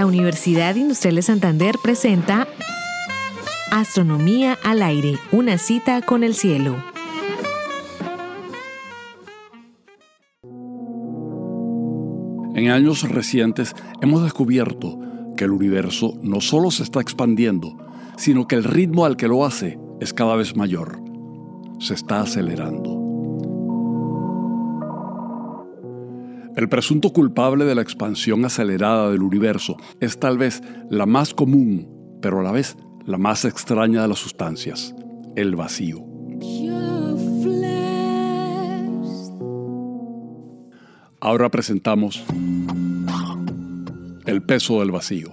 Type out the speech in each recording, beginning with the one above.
La Universidad Industrial de Santander presenta Astronomía al aire, una cita con el cielo. En años recientes hemos descubierto que el universo no solo se está expandiendo, sino que el ritmo al que lo hace es cada vez mayor. Se está acelerando. El presunto culpable de la expansión acelerada del universo es tal vez la más común, pero a la vez la más extraña de las sustancias, el vacío. Ahora presentamos el peso del vacío.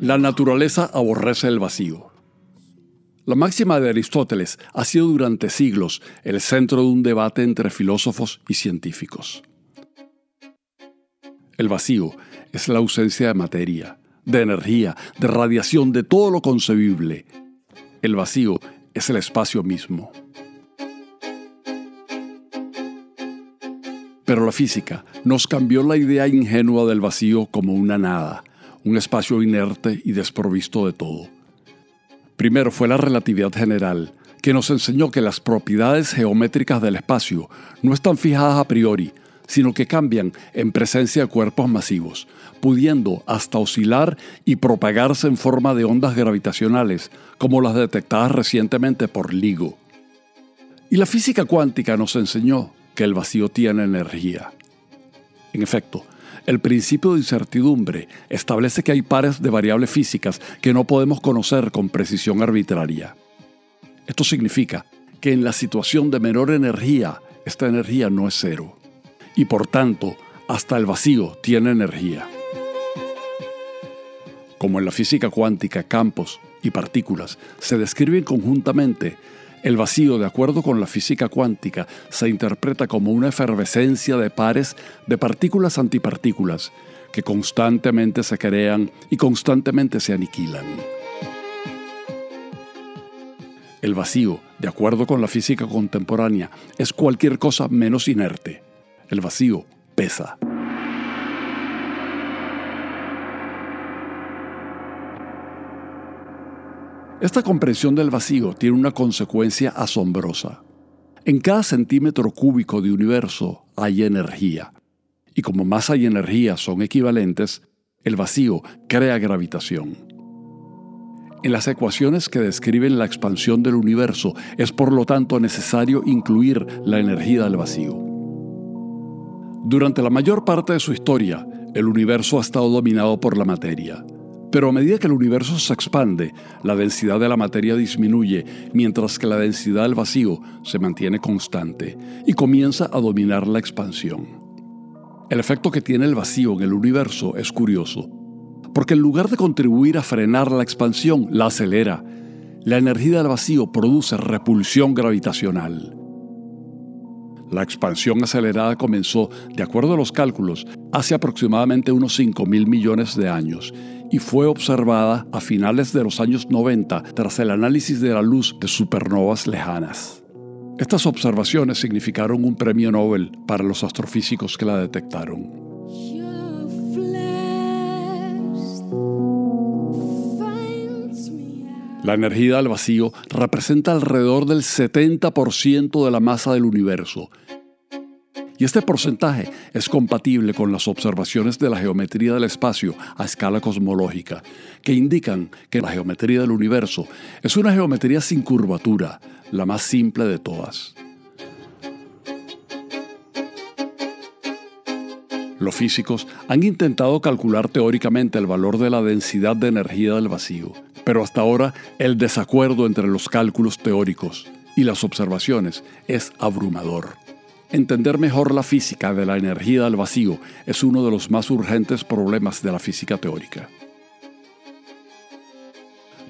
La naturaleza aborrece el vacío. La máxima de Aristóteles ha sido durante siglos el centro de un debate entre filósofos y científicos. El vacío es la ausencia de materia, de energía, de radiación, de todo lo concebible. El vacío es el espacio mismo. Pero la física nos cambió la idea ingenua del vacío como una nada, un espacio inerte y desprovisto de todo. Primero fue la relatividad general, que nos enseñó que las propiedades geométricas del espacio no están fijadas a priori, sino que cambian en presencia de cuerpos masivos, pudiendo hasta oscilar y propagarse en forma de ondas gravitacionales, como las detectadas recientemente por LIGO. Y la física cuántica nos enseñó que el vacío tiene energía. En efecto, el principio de incertidumbre establece que hay pares de variables físicas que no podemos conocer con precisión arbitraria. Esto significa que en la situación de menor energía, esta energía no es cero. Y por tanto, hasta el vacío tiene energía. Como en la física cuántica, campos y partículas se describen conjuntamente, el vacío, de acuerdo con la física cuántica, se interpreta como una efervescencia de pares de partículas antipartículas que constantemente se crean y constantemente se aniquilan. El vacío, de acuerdo con la física contemporánea, es cualquier cosa menos inerte. El vacío pesa. Esta comprensión del vacío tiene una consecuencia asombrosa. En cada centímetro cúbico de universo hay energía. Y como masa y energía son equivalentes, el vacío crea gravitación. En las ecuaciones que describen la expansión del universo es por lo tanto necesario incluir la energía del vacío. Durante la mayor parte de su historia, el universo ha estado dominado por la materia. Pero a medida que el universo se expande, la densidad de la materia disminuye, mientras que la densidad del vacío se mantiene constante y comienza a dominar la expansión. El efecto que tiene el vacío en el universo es curioso, porque en lugar de contribuir a frenar la expansión, la acelera. La energía del vacío produce repulsión gravitacional. La expansión acelerada comenzó, de acuerdo a los cálculos, hace aproximadamente unos 5 mil millones de años y fue observada a finales de los años 90 tras el análisis de la luz de supernovas lejanas. Estas observaciones significaron un premio Nobel para los astrofísicos que la detectaron. La energía del vacío representa alrededor del 70% de la masa del universo. Y este porcentaje es compatible con las observaciones de la geometría del espacio a escala cosmológica, que indican que la geometría del universo es una geometría sin curvatura, la más simple de todas. Los físicos han intentado calcular teóricamente el valor de la densidad de energía del vacío, pero hasta ahora el desacuerdo entre los cálculos teóricos y las observaciones es abrumador. Entender mejor la física de la energía del vacío es uno de los más urgentes problemas de la física teórica.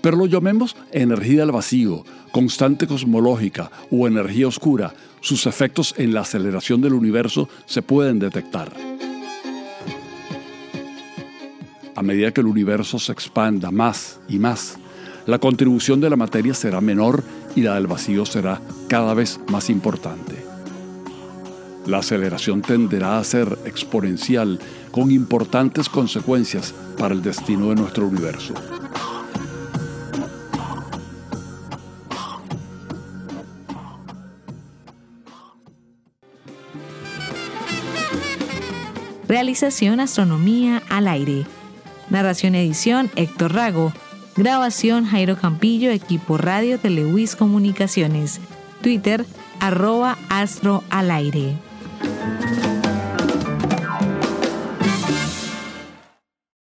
Pero lo llamemos energía del vacío, constante cosmológica o energía oscura, sus efectos en la aceleración del universo se pueden detectar. A medida que el universo se expanda más y más, la contribución de la materia será menor y la del vacío será cada vez más importante. La aceleración tenderá a ser exponencial con importantes consecuencias para el destino de nuestro universo. Realización Astronomía al aire. Narración edición Héctor Rago. Grabación Jairo Campillo, equipo radio de Lewis Comunicaciones. Twitter arroba astro al aire.